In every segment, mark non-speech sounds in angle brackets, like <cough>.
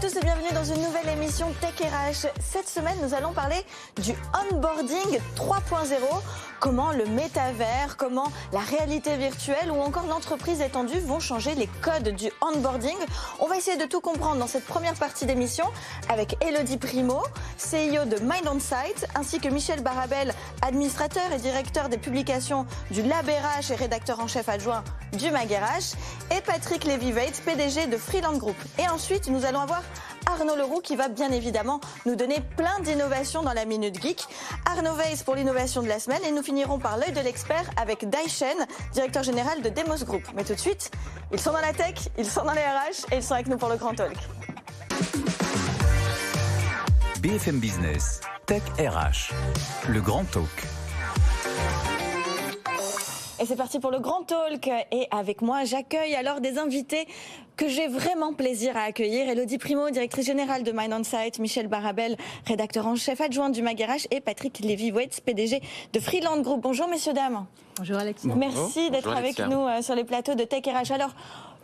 Tous et bienvenue dans une nouvelle émission Tech RH. Cette semaine, nous allons parler du onboarding 3.0. Comment le métavers, comment la réalité virtuelle ou encore l'entreprise étendue vont changer les codes du onboarding. On va essayer de tout comprendre dans cette première partie d'émission avec Elodie Primo, CEO de Mind on Site, ainsi que Michel Barabel, administrateur et directeur des publications du Lab RH et rédacteur en chef adjoint du Mag RH, et Patrick Lévy-Vates, PDG de Freeland Group. Et ensuite, nous allons avoir Arnaud Leroux qui va bien évidemment nous donner plein d'innovations dans la Minute Geek. Arnaud Weiss pour l'innovation de la semaine et nous finirons par l'œil de l'expert avec Daishen, directeur général de Demos Group. Mais tout de suite, ils sont dans la tech, ils sont dans les RH et ils sont avec nous pour le Grand Talk. BFM Business, Tech RH, le Grand Talk. Et c'est parti pour le grand talk. Et avec moi, j'accueille alors des invités que j'ai vraiment plaisir à accueillir. Elodie Primo, directrice générale de Mind on Site, Michel Barabel, rédacteur en chef adjoint du Magarach et Patrick Lévy-Wetz, PDG de Freeland Group. Bonjour messieurs, dames. Bonjour Alexis. Merci d'être avec nous euh, sur les plateaux de Tech RH. Alors,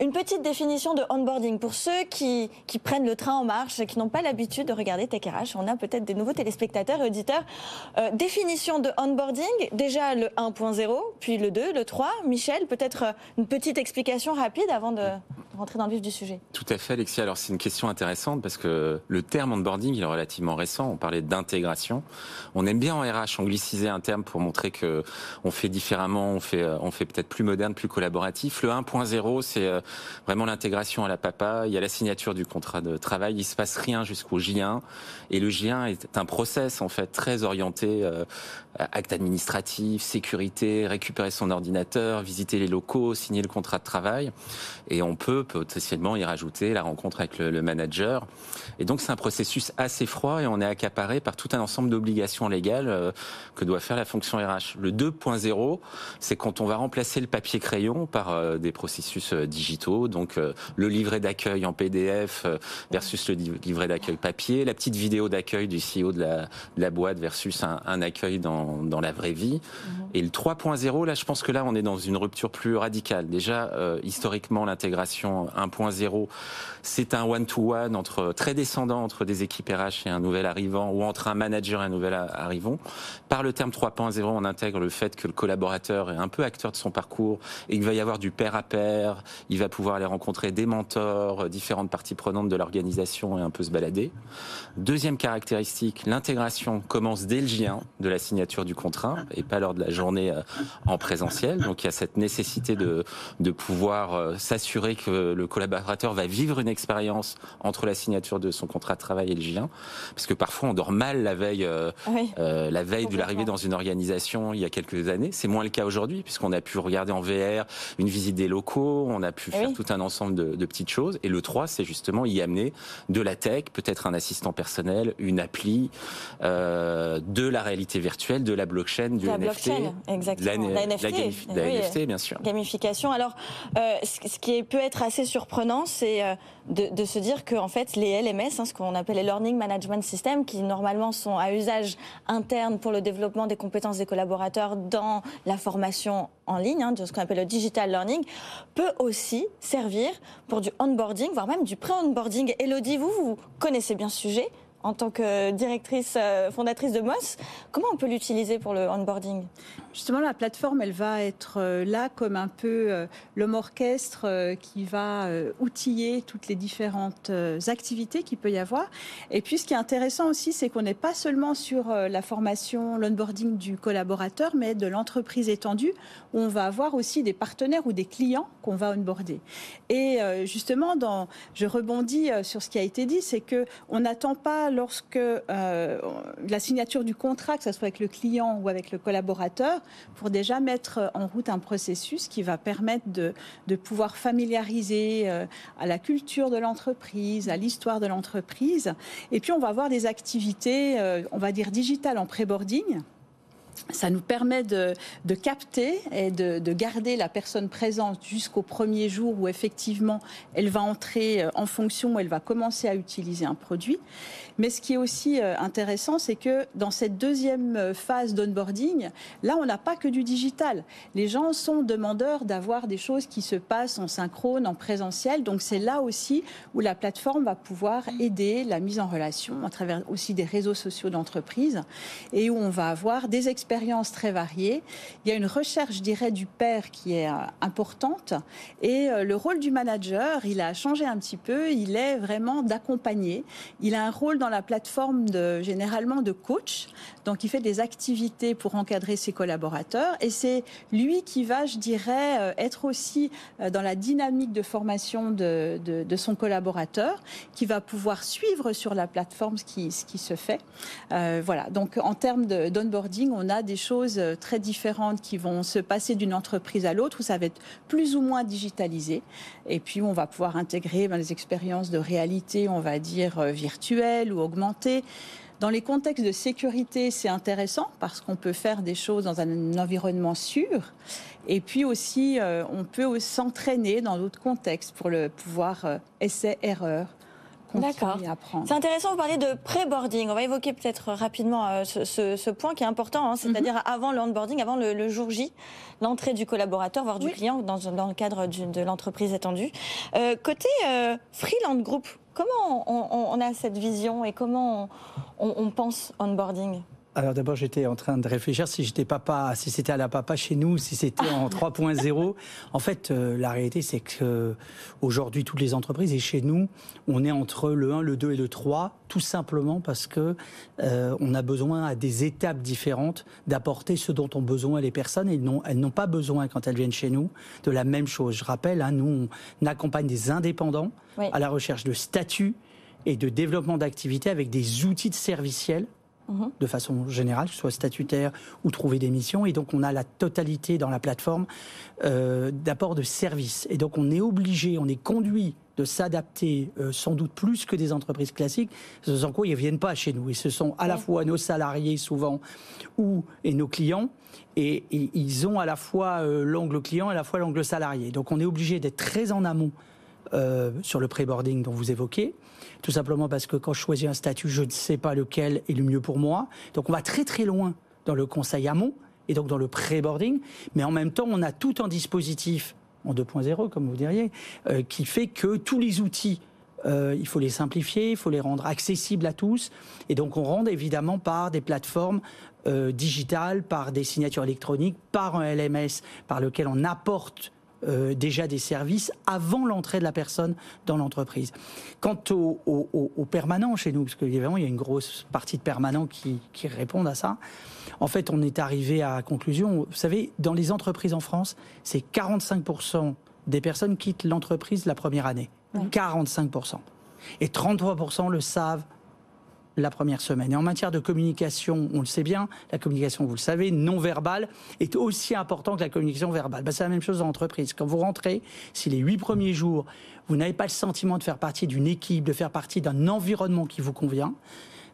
une petite définition de onboarding pour ceux qui, qui prennent le train en marche, qui n'ont pas l'habitude de regarder Tech. On a peut-être des nouveaux téléspectateurs et auditeurs. Euh, définition de onboarding, déjà le 1.0, puis le 2, le 3. Michel, peut-être euh, une petite explication rapide avant de rentrer dans le vif du sujet. Tout à fait, Alexis. Alors, c'est une question intéressante parce que le terme onboarding, il est relativement récent. On parlait d'intégration. On aime bien en RH angliciser un terme pour montrer que on fait différemment, on fait, on fait peut-être plus moderne, plus collaboratif. Le 1.0, c'est euh, vraiment l'intégration à la papa. Il y a la signature du contrat de travail. Il se passe rien jusqu'au J1. Et le J1 est un process, en fait, très orienté euh, acte administratif, sécurité, récupérer son ordinateur, visiter les locaux, signer le contrat de travail. Et on peut potentiellement y rajouter la rencontre avec le, manager. Et donc c'est un processus assez froid et on est accaparé par tout un ensemble d'obligations légales euh, que doit faire la fonction RH. Le 2.0, c'est quand on va remplacer le papier crayon par euh, des processus euh, digitaux, donc le livret d'accueil en PDF versus le livret d'accueil papier, la petite vidéo d'accueil du CEO de la, de boîte versus un, accueil dans, dans, la vraie vie. Et le 3.0, là, je pense que là, on est dans une rupture plus radicale. Déjà, historiquement, l'intégration 1.0, c'est un one-to-one entre très descendant entre des équipes RH et un nouvel arrivant ou entre un manager et un nouvel arrivant. Par le terme 3.0, on intègre le fait que le collaborateur est un peu acteur de son parcours et qu'il va y avoir du pair à pair. Il va pouvoir aller rencontrer des mentors, différentes parties prenantes de l'organisation et un peu se balader. Deuxième caractéristique, l'intégration commence dès le J1 de la signature du contrat et pas lors de la journée euh, en présentiel. Donc il y a cette nécessité de, de pouvoir euh, s'assurer que le collaborateur va vivre une expérience entre la signature de son contrat de travail et le J1, parce que parfois on dort mal la veille, euh, oui, euh, la veille de l'arrivée dans une organisation il y a quelques années. C'est moins le cas aujourd'hui, puisqu'on a pu regarder en VR une visite des locaux, on a pu faire oui. tout un ensemble de, de, petites choses. Et le 3, c'est justement y amener de la tech, peut-être un assistant personnel, une appli, euh, de la réalité virtuelle, de la blockchain, du la NFT, blockchain, exactement. la, la, NFT, la, gamif la oui, NFT, bien sûr. Gamification. Alors, euh, ce qui peut être assez surprenant, c'est euh, de, de, se dire que en fait, les LMS, hein, ce qu'on appelle les Learning Management Systems, qui normalement sont à usage interne pour le développement des compétences des collaborateurs dans la formation en ligne, hein, ce qu'on appelle le digital learning, peut aussi servir pour du onboarding, voire même du pré-onboarding. Elodie, vous, vous connaissez bien ce sujet en tant que directrice euh, fondatrice de MOS. Comment on peut l'utiliser pour le onboarding? Justement, la plateforme, elle va être euh, là comme un peu euh, l'homme orchestre qui va outiller toutes les différentes activités qu'il peut y avoir. Et puis, ce qui est intéressant aussi, c'est qu'on n'est pas seulement sur la formation, l'onboarding du collaborateur, mais de l'entreprise étendue, où on va avoir aussi des partenaires ou des clients qu'on va onboarder. Et justement, je rebondis sur ce qui a été dit, c'est que on n'attend pas lorsque euh, la signature du contrat, que ce soit avec le client ou avec le collaborateur, pour déjà mettre en route un processus qui va permettre de, pouvoir familiariser euh, à la culture de l'entreprise, à l'histoire de l'entreprise. Et puis, on va avoir des activités, euh, on va dire digitales en pré-boarding ça nous permet de, capter et de, garder la personne présente jusqu'au premier jour où effectivement elle va entrer euh, en fonction, où elle va commencer à utiliser un produit. Mais ce qui est aussi euh, intéressant, c'est que dans cette deuxième euh, phase d'onboarding, là, on n'a pas que du digital. Les gens sont demandeurs d'avoir des choses qui se passent en synchrone, en présentiel. Donc c'est là aussi où la plateforme va pouvoir aider la mise en relation à travers aussi des réseaux sociaux d'entreprise et où on va avoir des expériences très variées. Il y a une recherche, je dirais, du père qui est euh, importante et le rôle du manager, il a changé un petit peu. Il est vraiment d'accompagner. Il a un rôle dans la plateforme généralement de coach. Donc, il fait des activités pour encadrer ses collaborateurs. Et c'est lui qui va, je dirais, euh, être aussi euh, dans la dynamique de formation de, son collaborateur, qui va pouvoir suivre sur la plateforme ce qui, se fait. Euh, voilà. Donc, en termes d'onboarding, on a des choses très différentes qui vont se passer d'une entreprise à l'autre, où ça va être plus ou moins digitalisé. Et puis, on va pouvoir intégrer ben, les expériences de réalité, on va dire, virtuelle augmenter. Dans les contextes de sécurité, c'est intéressant parce qu'on peut faire des choses dans un environnement sûr. Et puis aussi, euh, on peut s'entraîner dans d'autres contextes pour le pouvoir euh, essai-erreur. D'accord. C'est intéressant, vous parler de pré-boarding. On va évoquer peut-être rapidement euh, ce, point qui est important, hein, c'est-à-dire mhm. avant le onboarding, avant le, jour J, l'entrée du collaborateur, voire du client dans, le cadre de l'entreprise étendue. côté Freeland Group, Comment on, a cette vision et comment on, pense onboarding? Alors d'abord, j'étais en train de réfléchir si j'étais papa, si c'était à la papa chez nous, si c'était en <laughs> 3.0. En fait, euh, la réalité, c'est que aujourd'hui, toutes les entreprises et chez nous, on est entre le 1, le 2 et le 3, tout simplement parce que euh, on a besoin à des étapes différentes d'apporter ce dont ont besoin les personnes et non, elles n'ont pas besoin quand elles viennent chez nous de la même chose. Je rappelle, hein, nous, on accompagne des indépendants à la recherche de statut et de développement d'activités avec des outils de serviciels Mhm. de façon générale, que ce soit statutaire ou trouver des missions. Et donc, on a la totalité dans la plateforme euh, d'apport de services. Et donc, on est obligé, on est conduit de s'adapter euh, sans doute plus que des entreprises classiques, sans quoi? Ils ne viennent pas chez nous. Et ce sont à la fois nos salariés souvent ou et nos clients. Et, ils ont à la fois euh, l'angle client et à la fois l'angle salarié. Donc on est obligé d'être très en amont euh, sur le pré-boarding dont vous évoquez. Tout simplement parce que quand je choisis un statut, je ne sais pas lequel est le mieux pour moi. Donc on va très très loin dans le conseil amont et donc dans le pré-boarding. Mais en même temps, on a tout un dispositif en 2.0, comme vous diriez, euh, qui fait que tous les outils euh, il faut les simplifier, il faut les rendre accessibles à tous. Et donc on rend évidemment par des plateformes digitales, par des signatures électroniques, par un LMS par lequel on apporte euh, déjà des services avant l'entrée de la personne dans l'entreprise. Quant aux, permanents chez nous, parce qu'évidemment il y a une grosse partie de permanents qui, répondent à ça, en fait on est arrivé à la conclusion, vous savez, dans les entreprises en France, c'est 45% des personnes quittent l'entreprise la première année. 45%. Et 33% le savent la première semaine. Et en matière de communication, on le sait bien, la communication, vous le savez, non verbale est aussi importante que la communication verbale. Ben, c'est la même chose dans l'entreprise. Quand vous rentrez, si les huit premiers jours, vous n'avez pas le sentiment de faire partie d'une équipe, de faire partie d'un environnement qui vous convient,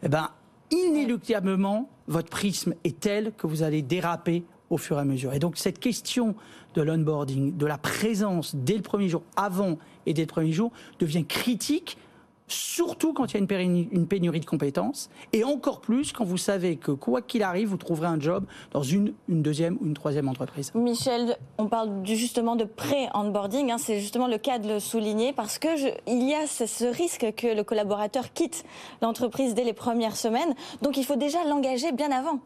eh ben, inéluctablement, votre prisme est tel que vous allez déraper au fur et à mesure. Et donc cette question de l'onboarding, de la présence dès le premier jour, avant et dès le premier jour, devient critique surtout quand il y a une, pénurie de compétences, et encore plus quand vous savez que quoi qu'il arrive, vous trouverez un job dans une, deuxième ou une troisième entreprise. Michel, on parle justement de pré-onboarding, hein, c'est justement le cas de le souligner, parce que il y a ce, risque que le collaborateur quitte l'entreprise dès les premières semaines, donc il faut déjà l'engager bien avant.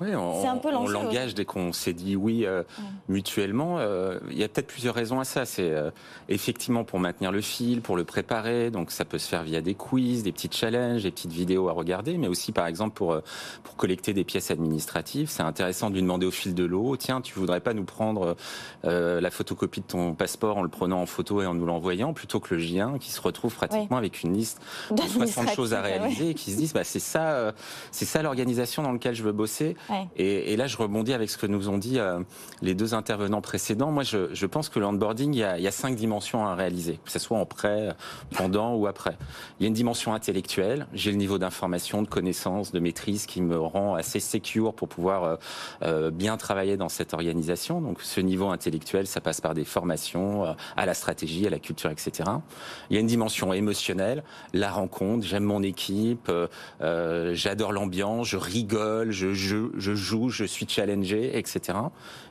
Oui, on, un peu on l'engage dès qu'on s'est dit oui euh, mutuellement. Euh, il y a peut-être plusieurs raisons à ça. C'est euh, effectivement pour maintenir le fil, pour le préparer. Donc ça peut se faire via des quiz, des petits challenges, des petites vidéos à regarder, mais aussi par exemple pour pour collecter des pièces administratives. C'est intéressant de lui demander au fil de l'eau. Tiens, tu voudrais pas nous prendre la photocopie de ton passeport en le prenant en photo et en nous l'envoyant, plutôt que le J1 qui se retrouve pratiquement avec une liste de 60 choses à réaliser et qui se disent bah c'est ça, c'est ça l'organisation dans laquelle je veux bosser Et, là, je rebondis avec ce que nous ont dit euh, les deux intervenants précédents. Moi, je, je pense que le handboarding, il il y, a, cinq dimensions à réaliser, que ce soit en prêt, pendant ou après. Il y a une dimension intellectuelle. J'ai le niveau d'information, de connaissance, de maîtrise qui me rend assez secure pour pouvoir euh, euh, bien travailler dans cette organisation. Donc, ce niveau intellectuel, ça passe par des formations euh, à la stratégie, à la culture, etc. Il y a une dimension émotionnelle, la rencontre. J'aime mon équipe, euh, j'adore l'ambiance, je rigole, je, je, je joue, je suis challengé, etc.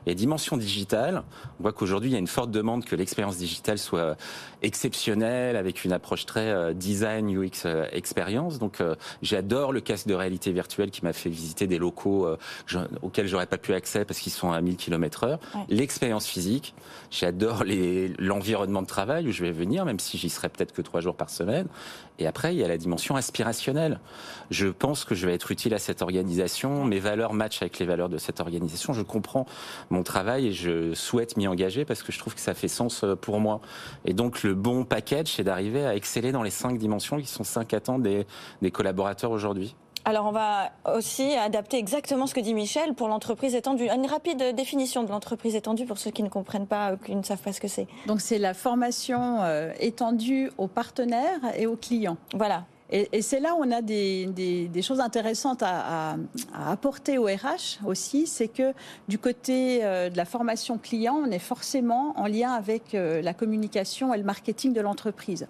Et dimension digitale, on voit qu'aujourd'hui, il y a une forte demande que l'expérience digitale soit exceptionnelle, avec une approche très euh, design, UX, euh, expérience. Donc, euh, j'adore le casque de réalité virtuelle qui m'a fait visiter des locaux auxquels j'aurais pas pu accès parce qu'ils sont à 1000 km heure. L'expérience physique, j'adore l'environnement de travail où je vais venir, même si j'y serai peut-être que trois jours par semaine. Et après, il y a la dimension aspirationnelle. Je pense que je vais être utile à cette organisation. Mes valeurs matchent avec les valeurs de cette organisation. Je comprends mon travail et je souhaite m'y engager parce que je trouve que ça fait sens pour moi. Et donc, le bon package, c'est d'arriver à exceller dans les cinq dimensions qui sont cinq attentes des, des collaborateurs aujourd'hui. Alors, on va aussi adapter exactement ce que dit Michel pour l'entreprise étendue. Une rapide définition de l'entreprise étendue pour ceux qui ne comprennent pas, ou qui ne savent pas ce que c'est. Donc, c'est la formation euh, étendue aux partenaires et aux clients. Voilà. Et, c'est là où on a des, choses intéressantes à, apporter au RH aussi, c'est que du côté euh, de la formation client, on est forcément en lien avec euh, la communication et le marketing de l'entreprise.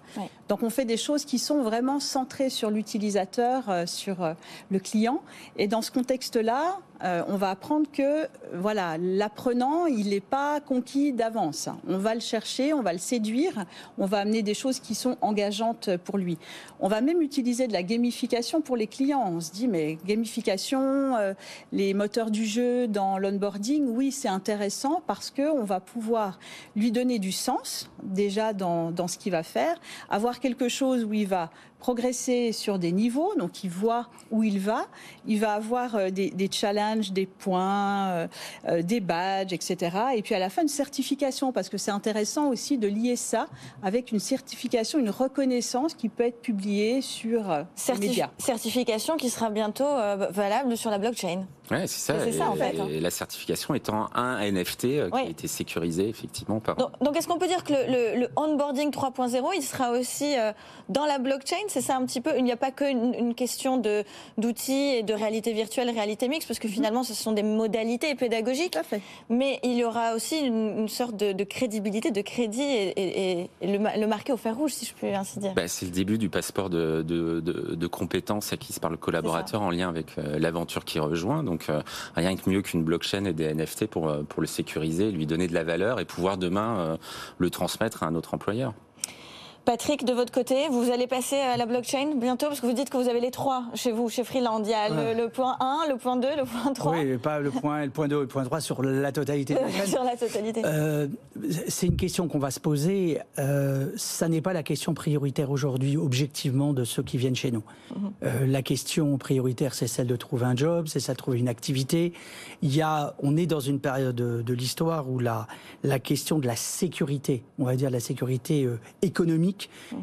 Donc on fait des choses qui sont vraiment centrées sur l'utilisateur, euh, sur le client. Et dans ce contexte-là, euh, on va apprendre que voilà, l'apprenant, il n'est pas conquis d'avance. On va le chercher, on va le séduire, on va amener des choses qui sont engageantes pour lui. On va même utiliser de la gamification pour les clients. On se dit, mais gamification, euh, les moteurs du jeu dans l'onboarding, oui, c'est intéressant parce qu'on va pouvoir lui donner du sens déjà dans, dans ce qu'il va faire, avoir quelque chose où il va progresser sur des niveaux, donc il voit où il va, il va avoir euh, des, challenges, des points, euh, euh, des badges, etc. Et puis à la fin, une certification, parce que c'est intéressant aussi de lier ça avec une certification, une reconnaissance qui peut être publiée sur les médias. Certification qui sera bientôt valable sur la blockchain. Oui, c'est ça. C'est ça en fait. Et la certification étant un NFT qui a été sécurisé effectivement par. Donc, est-ce qu'on peut dire que le, le onboarding 3.0, il sera aussi dans la blockchain? C'est ça un petit peu? Il n'y a pas qu'une une question de d'outils et de réalité virtuelle, réalité mixte, parce que mhm. finalement, ce sont des modalités pédagogiques. Mais il y aura aussi une, sorte de, crédibilité, de crédit et, le, marquer au fer rouge, si je peux ainsi dire. Bah, c'est le début du passeport de, de, compétences acquises par le collaborateur en lien avec euh, l'aventure qui rejoint. Donc, euh, rien de mieux qu'une blockchain et des NFT pour, euh, pour le sécuriser, lui donner de la valeur et pouvoir demain le transmettre à un autre employeur. Patrick, de votre côté, vous allez passer à la blockchain bientôt parce que vous dites que vous avez les trois chez vous, chez Freeland. Il y a le, point 1, le point 2, le point 3. Oui, pas le point 1, le point 2, le point 3 sur la totalité. <laughs> sur la totalité. Euh, c'est une question qu'on va se poser. Euh, ça n'est pas la question prioritaire aujourd'hui, objectivement, de ceux qui viennent chez nous. Mhm. Euh, la question prioritaire, c'est celle de trouver un job, c'est ça de trouver une activité. Il y a, on est dans une période de, l'histoire où la, la question de la sécurité, on va dire la sécurité économique,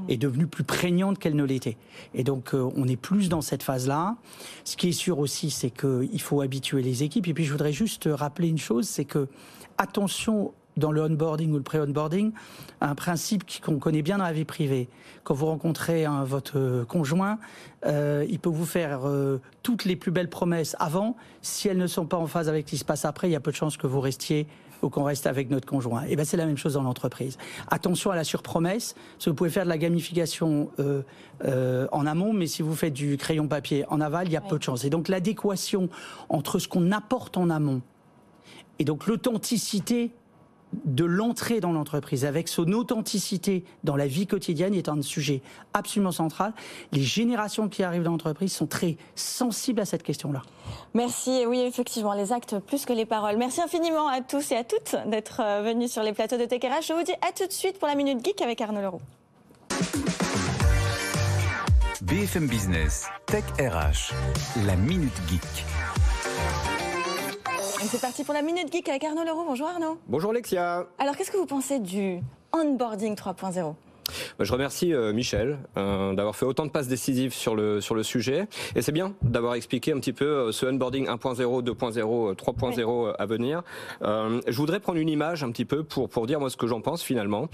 Est devenue plus prégnante qu'elle ne l'était. Et donc, euh, on est plus dans cette phase-là. Ce qui est sûr aussi, c'est qu'il faut habituer les équipes. Et puis, je voudrais juste rappeler une chose, c'est que attention dans le onboarding ou le pré-onboarding, un principe qu'on connaît bien dans la vie privée. Quand vous rencontrez votre euh, conjoint, euh, il peut vous faire toutes les plus belles promesses avant. Si elles ne sont pas en phase avec ce qui se passe après, il y a peu de chances que vous restiez ou qu'on reste avec notre conjoint. Et ben c'est la même chose dans l'entreprise. Attention à la surpromesse, parce que vous pouvez faire de la gamification euh, euh, en amont, mais si vous faites du crayon papier en aval, il y a peu de chance. Et donc l'adéquation entre ce qu'on apporte en amont et donc l'authenticité de l'entrée dans l'entreprise avec son authenticité dans la vie quotidienne est un sujet absolument central. Les générations qui arrivent dans l'entreprise sont très sensibles à cette question-là. Merci. Et oui, effectivement, les actes plus que les paroles. Merci infiniment à tous et à toutes d'être euh, venus sur les plateaux de TechRH. Je vous dis à tout de suite pour la Minute Geek avec Arnaud Leroux. BFM Business, Tech RH, la Minute Geek. C'est parti pour la Minute Geek avec Arnaud Leroux. Bonjour Arnaud. Bonjour Alexia. Alors qu'est-ce que vous pensez du onboarding 3.0 Bah, je remercie Michel d'avoir fait autant de passes décisives sur le, sur le sujet. Et c'est bien d'avoir expliqué un petit peu ce onboarding 1.0, 2.0, 3.0 à venir. je voudrais prendre une image un petit peu pour, pour dire moi ce que j'en pense finalement.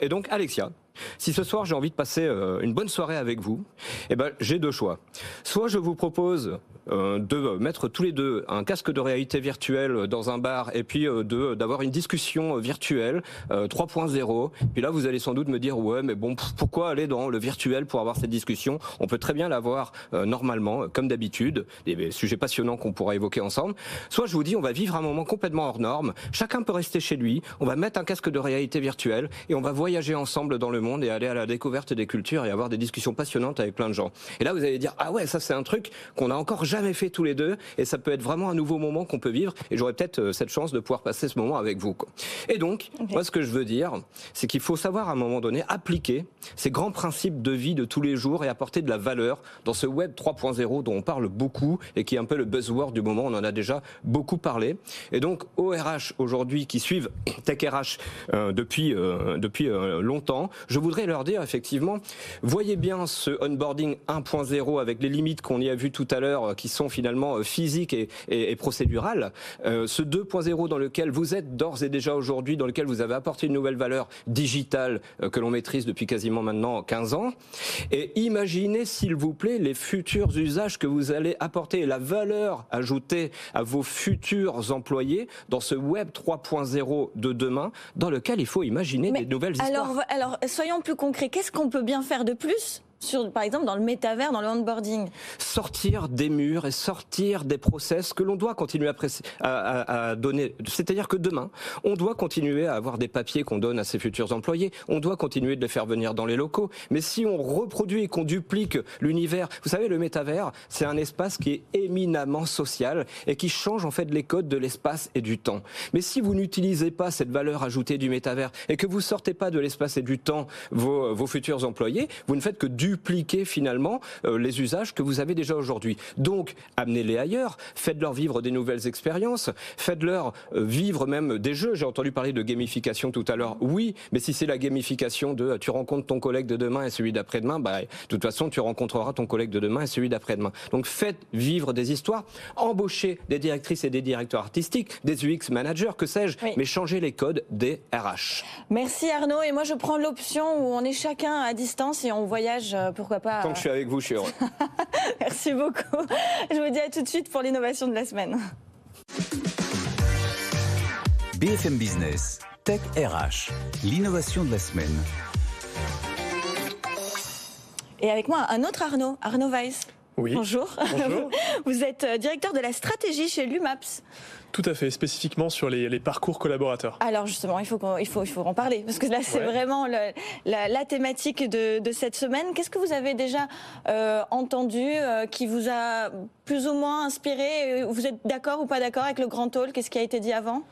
et donc, Alexia, si ce soir j'ai envie de passer euh, une bonne soirée avec vous, eh ben, j'ai deux choix. Soit je vous propose euh, de mettre tous les deux un casque de réalité virtuelle dans un bar et puis euh, d'avoir une discussion virtuelle 3.0. Puis là, vous allez sans doute me dire ouais, mais bon, pourquoi aller dans le virtuel pour avoir cette discussion? On peut très bien l'avoir normalement, comme d'habitude, des sujets passionnants qu'on pourra évoquer ensemble. Soit je vous dis, on va vivre un moment complètement hors norme. Chacun peut rester chez lui. On va mettre un casque de réalité virtuelle et on va voyager ensemble dans le monde et aller à la découverte des cultures et avoir des discussions passionnantes avec plein de gens. Et là, vous allez dire, ah ouais, ça c'est un truc qu'on n'a encore jamais fait tous les deux et ça peut être vraiment un nouveau moment qu'on peut vivre et j'aurais peut-être euh, cette chance de pouvoir passer ce moment avec vous. Quoi. Et donc, moi ce que je veux dire, c'est qu'il faut savoir à un moment donné appliquer ces grands principes de vie de tous les jours et apporter de la valeur dans ce web 3.0 dont on parle beaucoup et qui est un peu le buzzword du moment, on en a déjà beaucoup parlé. Et donc, ORH aujourd'hui qui suivent TechRH euh, depuis, euh, depuis euh, longtemps, je voudrais leur dire effectivement, voyez bien ce onboarding 1.0 avec les limites qu'on y a vu tout à l'heure, euh, qui sont finalement physiques et, et, procédurales. Ce 2.0 dans lequel vous êtes d'ores et déjà aujourd'hui, dans lequel vous avez apporté une nouvelle valeur digitale que l'on maîtrise depuis quasiment maintenant 15 ans. Et imaginez, s'il vous plaît, les futurs usages que vous allez apporter et la valeur ajoutée à vos futurs employés dans ce web 3.0 de demain, dans lequel il faut imaginer des nouvelles alors, histoires. Alors, soyons plus concrets. Qu'est-ce qu'on peut bien faire de plus? Par exemple, dans le métavers, dans le onboarding Sortir des murs et sortir des process que l'on doit continuer à, donner. C'est-à-dire que demain, on doit continuer à avoir des papiers qu'on donne à ses futurs employés. On doit continuer de les faire venir dans les locaux. Mais si on reproduit et qu'on duplique l'univers, vous savez, le métavers, c'est un espace qui est éminemment social et qui change en fait les codes de l'espace et du temps. Mais si vous n'utilisez pas cette valeur ajoutée du métavers et que vous sortez pas de l'espace et du temps vos, vos futurs employés, vous ne faites que du dupliquer finalement euh, les usages que vous avez déjà aujourd'hui. Donc, amenez-les ailleurs, faites-leur vivre des nouvelles expériences, faites-leur euh, vivre même des jeux. J'ai entendu parler de gamification tout à l'heure. Oui, mais si c'est la gamification de tu rencontres ton collègue de demain et celui d'après-demain, bah, de toute façon, tu rencontreras ton collègue de demain et celui d'après-demain. Donc, faites vivre des histoires, embauchez des directrices et des directeurs artistiques, des UX managers, que sais-je, mais changez les codes des RH. Merci Arnaud. Et moi, je prends l'option où on est chacun à distance et on voyage euh, pourquoi pas. Tant que je suis avec vous, je suis heureux. <laughs> Merci beaucoup. Je vous dis à tout de suite pour l'innovation de la semaine. BFM Business, Tech RH, l'innovation de la semaine. Et avec moi, un autre Arnaud, Arnaud Weiss. Oui. Bonjour. Bonjour. <laughs> Vous êtes euh, directeur de la stratégie chez l'UMAPS. Tout à fait, spécifiquement sur les, parcours collaborateurs. Alors justement, il faut, il faut, il faut en parler, parce que là, c'est vraiment la, thématique de, cette semaine. Qu'est-ce que vous avez déjà euh, entendu euh, qui vous a plus ou moins inspiré? Vous êtes d'accord ou pas d'accord avec le grand hall? Qu'est-ce qui a été dit avant?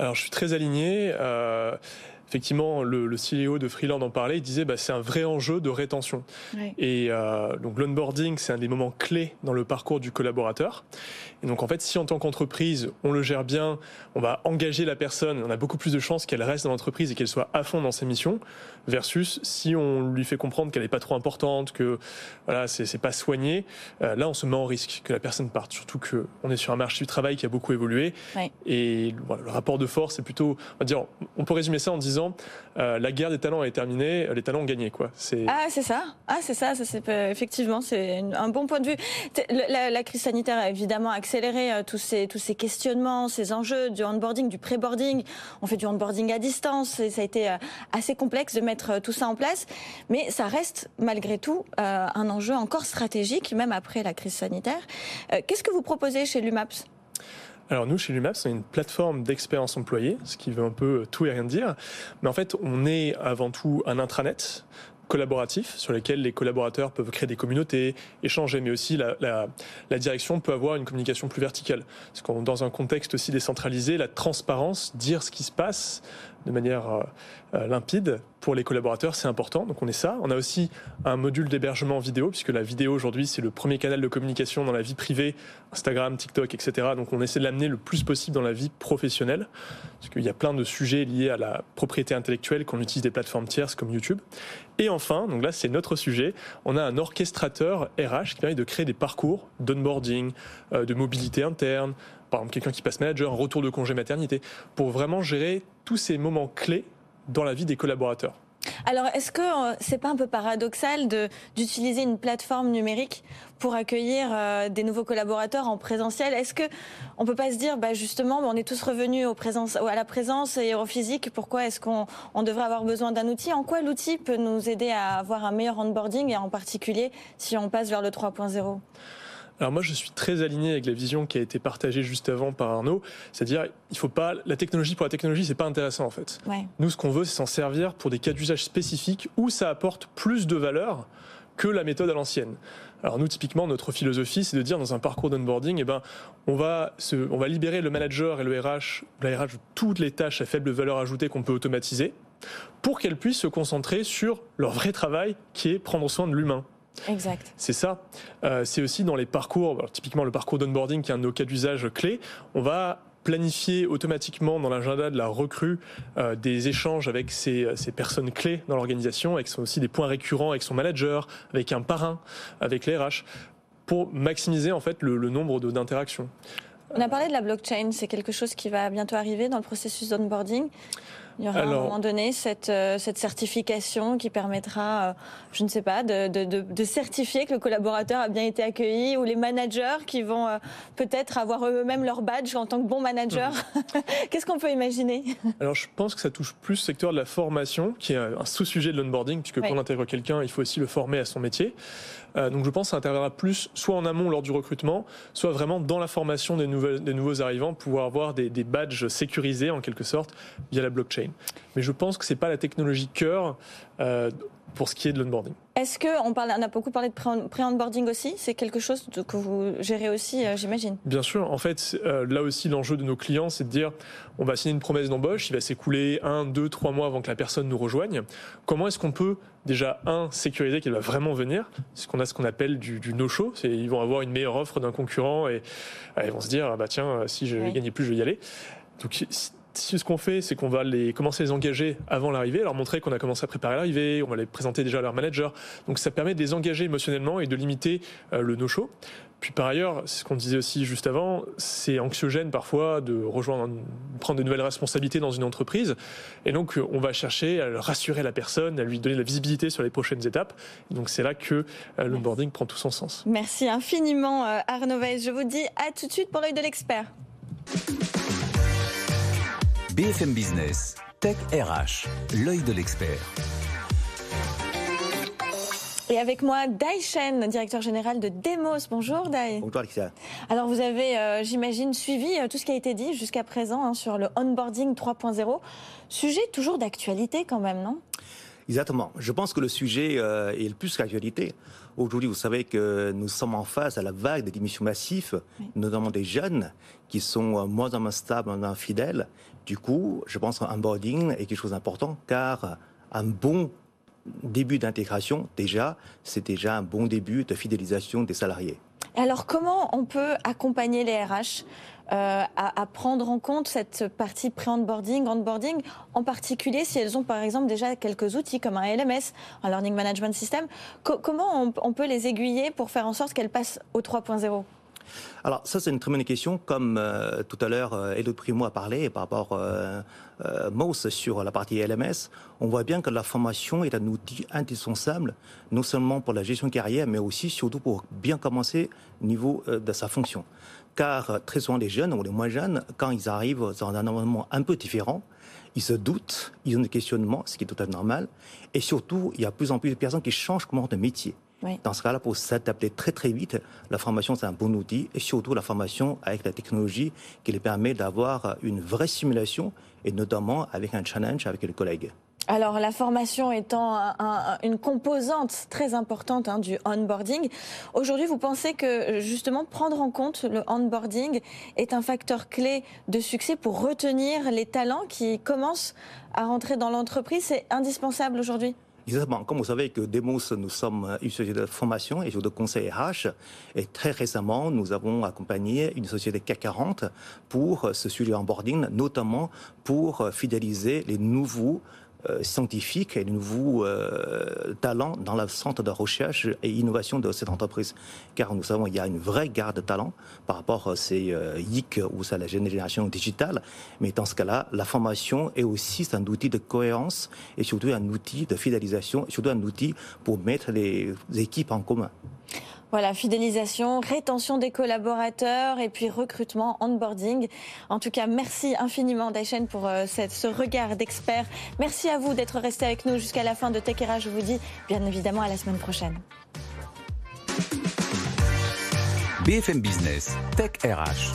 Alors je suis très aligné. Euh, effectivement, le, le, CEO de Freeland en parlait, il disait bah, c'est un vrai enjeu de rétention. Et euh, donc l'onboarding, c'est un des moments clés dans le parcours du collaborateur. Et donc en fait, si en tant qu'entreprise, on le gère bien, on va engager la personne, on a beaucoup plus de chances qu'elle reste dans l'entreprise et qu'elle soit à fond dans ses missions, versus si on lui fait comprendre qu'elle n'est pas trop importante, que voilà, c'est pas soigné, euh, là on se met en risque que la personne parte. Surtout que on est sur un marché du travail qui a beaucoup évolué. Et voilà, le rapport de force est plutôt, on va dire, on peut résumer ça en disant euh, la guerre des talents est terminée, les talents ont gagné. Quoi. Ah, c'est ça. Ah, c'est ça. ça c'est, effectivement, c'est un bon point de vue. La, crise sanitaire a évidemment accéléré euh, tous, ces, tous ces questionnements, ces enjeux du handboarding, du pré-boarding. On fait du handboarding à distance et ça a été euh, assez complexe de mettre tout ça en place. Mais ça reste malgré tout un enjeu encore stratégique, même après la crise sanitaire. Qu'est-ce que vous proposez chez l'UMAPS? Alors nous, chez l'UMAPS, on est une plateforme d'expérience employée, ce qui veut un peu tout et rien dire. Mais en fait, on est avant tout un intranet collaboratifs sur lesquels les collaborateurs peuvent créer des communautés, échanger, mais aussi la, la direction peut avoir une communication plus verticale. Parce que dans un contexte aussi décentralisé, la transparence, dire ce qui se passe, de manière euh, euh, limpide pour les collaborateurs, c'est important. Donc on est ça. On a aussi un module d'hébergement vidéo, puisque la vidéo aujourd'hui c'est le premier canal de communication dans la vie privée, Instagram, TikTok, etc. Donc on essaie de l'amener le plus possible dans la vie professionnelle, parce qu'il y a plein de sujets liés à la propriété intellectuelle qu'on utilise des plateformes tierces comme YouTube. Et enfin, donc là c'est notre sujet, on a un orchestrateur RH qui permet de créer des parcours d'onboarding, euh, de mobilité interne, par exemple quelqu'un qui passe manager, un retour de congé maternité, pour vraiment gérer tous ces moments clés dans la vie des collaborateurs. Alors, est-ce que euh, c'est pas un peu paradoxal d'utiliser une plateforme numérique pour accueillir euh, des nouveaux collaborateurs en présentiel? Est-ce que on peut pas se dire, bah justement, on est tous revenus à la présence et au physique. Pourquoi est-ce qu'on on devrait avoir besoin d'un outil? En quoi l'outil peut nous aider à avoir un meilleur onboarding et en particulier si on passe vers le 3.0 alors moi, je suis très aligné avec la vision qui a été partagée juste avant par Arnaud, c'est-à-dire il faut pas la technologie pour la technologie, c'est pas intéressant en fait. Nous, ce qu'on veut, c'est s'en servir pour des cas d'usage spécifiques où ça apporte plus de valeur que la méthode à l'ancienne. Alors nous, typiquement, notre philosophie, c'est de dire dans un parcours d'onboarding, eh ben, on va, se, on va libérer le manager et le RH, la RH de toutes les tâches à faible valeur ajoutée qu'on peut automatiser, pour qu'elles puissent se concentrer sur leur vrai travail, qui est prendre soin de l'humain. Exact. C'est ça. Euh, c'est aussi dans les parcours, typiquement le parcours d'onboarding qui est un de nos cas d'usage clés, on va planifier automatiquement dans l'agenda de la recrue euh, des échanges avec ces, personnes clés dans l'organisation, avec aussi des points récurrents avec son manager, avec un parrain, avec les RH, pour maximiser en fait le, le nombre d'interactions. On a parlé de la blockchain, c'est quelque chose qui va bientôt arriver dans le processus d'onboarding. Il y aura à un moment donné cette, euh, cette certification qui permettra, euh, je ne sais pas, de, de, de, certifier que le collaborateur a bien été accueilli ou les managers qui vont euh, peut-être avoir eux-mêmes leur badge en tant que bon manager. Mhm. <laughs> Qu'est-ce qu'on peut imaginer? Alors je pense que ça touche plus le secteur de la formation, qui est un sous-sujet de l'onboarding, puisque quand on intègre quelqu'un, il faut aussi le former à son métier. Euh, donc je pense que ça interviendra plus soit en amont lors du recrutement, soit vraiment dans la formation des, nouvelles, des nouveaux arrivants, pouvoir avoir des, badges sécurisés en quelque sorte via la blockchain. Mais je pense que c'est pas la technologie cœur. Euh, pour ce qui est de l'onboarding. Est-ce que on, parle, on a beaucoup parlé de pré-onboarding aussi? C'est quelque chose que vous gérez aussi, euh, j'imagine Bien sûr. En fait, euh, là aussi, l'enjeu de nos clients, c'est de dire on va signer une promesse d'embauche, il va s'écouler un, deux, trois mois avant que la personne nous rejoigne. Comment est-ce qu'on peut déjà, un, sécuriser qu'elle va vraiment venir? C'est qu'on a ce qu'on appelle du, no-show. Ils vont avoir une meilleure offre d'un concurrent et ils vont se dire ah bah tiens, si je ne gagnais plus, je vais y aller. Donc, ce qu'on fait, c'est qu'on va les commencer à les engager avant l'arrivée, leur montrer qu'on a commencé à préparer l'arrivée, on va les présenter déjà à leur manager. Donc ça permet de les engager émotionnellement et de limiter euh, le no-show. Puis par ailleurs, ce qu'on disait aussi juste avant, c'est anxiogène parfois de rejoindre, prendre de nouvelles responsabilités dans une entreprise. Et donc on va chercher à rassurer la personne, à lui donner de la visibilité sur les prochaines étapes. donc c'est là que euh, l'onboarding prend tout son sens. Merci infiniment euh, Arnaud Weiss. Je vous dis à tout de suite pour l'œil de l'expert. BFM Business, Tech RH, l'œil de l'expert. Et avec moi, Dai Shen, directeur général de Demos. Bonjour Dai. Bonjour Alexia. Alors vous avez, euh, j'imagine, suivi euh, tout ce qui a été dit jusqu'à présent hein, sur le onboarding 3.0. Sujet toujours d'actualité quand même, non? Exactement. Je pense que le sujet euh, est le plus d'actualité. Aujourd'hui, vous savez que nous sommes en face à la vague des démissions massives, notamment des jeunes qui sont moins en moins stables, moins fidèles. Du coup, je pense qu'un onboarding est quelque chose d'important car un bon début d'intégration, déjà, c'est déjà un bon début de fidélisation des salariés. Alors, comment on peut accompagner les RH euh, à, prendre en compte cette partie pré-onboarding, onboarding, en particulier si elles ont par exemple déjà quelques outils comme un LMS, un Learning Management System? comment on, on, peut les aiguiller pour faire en sorte qu'elles passent au 3.0 alors ça c'est une très bonne question. Comme euh, tout à l'heure euh, Elodie Primo a parlé par rapport euh, euh sur la partie LMS, on voit bien que la formation est un outil indispensable, non seulement pour la gestion carrière, mais aussi surtout pour bien commencer au niveau de sa fonction. Car très souvent les jeunes ou les moins jeunes, quand ils arrivent dans un environnement un peu différent, ils se doutent, ils ont des questionnements, ce qui est tout à fait normal, et surtout il y a de plus en plus de personnes qui changent comment de métier. Dans ce cas-là, pour s'adapter très très vite, la formation c'est un bon outil et surtout la formation avec la technologie qui les permet d'avoir une vraie simulation et notamment avec un challenge avec les collègues. Alors la formation étant une composante très importante hein, du onboarding, aujourd'hui vous pensez que justement prendre en compte le onboarding est un facteur clé de succès pour retenir les talents qui commencent à rentrer dans l'entreprise? C'est indispensable aujourd'hui? Exactement. Comme vous savez que Demos, nous sommes une société de formation et de conseil RH. Et très récemment, nous avons accompagné une société CAC 40 pour ce sujet onboarding, notamment pour fidéliser les nouveaux euh, scientifiques et de nouveaux euh, talents dans le centre de recherche et innovation de cette entreprise. Car nous savons qu'il y a une vraie garde de talents par rapport à ces euh, IC ou à la génération digitale. Mais dans ce cas-là, la formation est aussi un outil de cohérence et surtout un outil de fidélisation, et surtout un outil pour mettre les équipes en commun. Voilà, fidélisation, rétention des collaborateurs et puis recrutement, onboarding. En tout cas, merci infiniment Daishen pour euh, ce regard d'expert. Merci à vous d'être resté avec nous jusqu'à la fin de Tech Je vous dis bien évidemment à la semaine prochaine. BFM Business, Tech RH.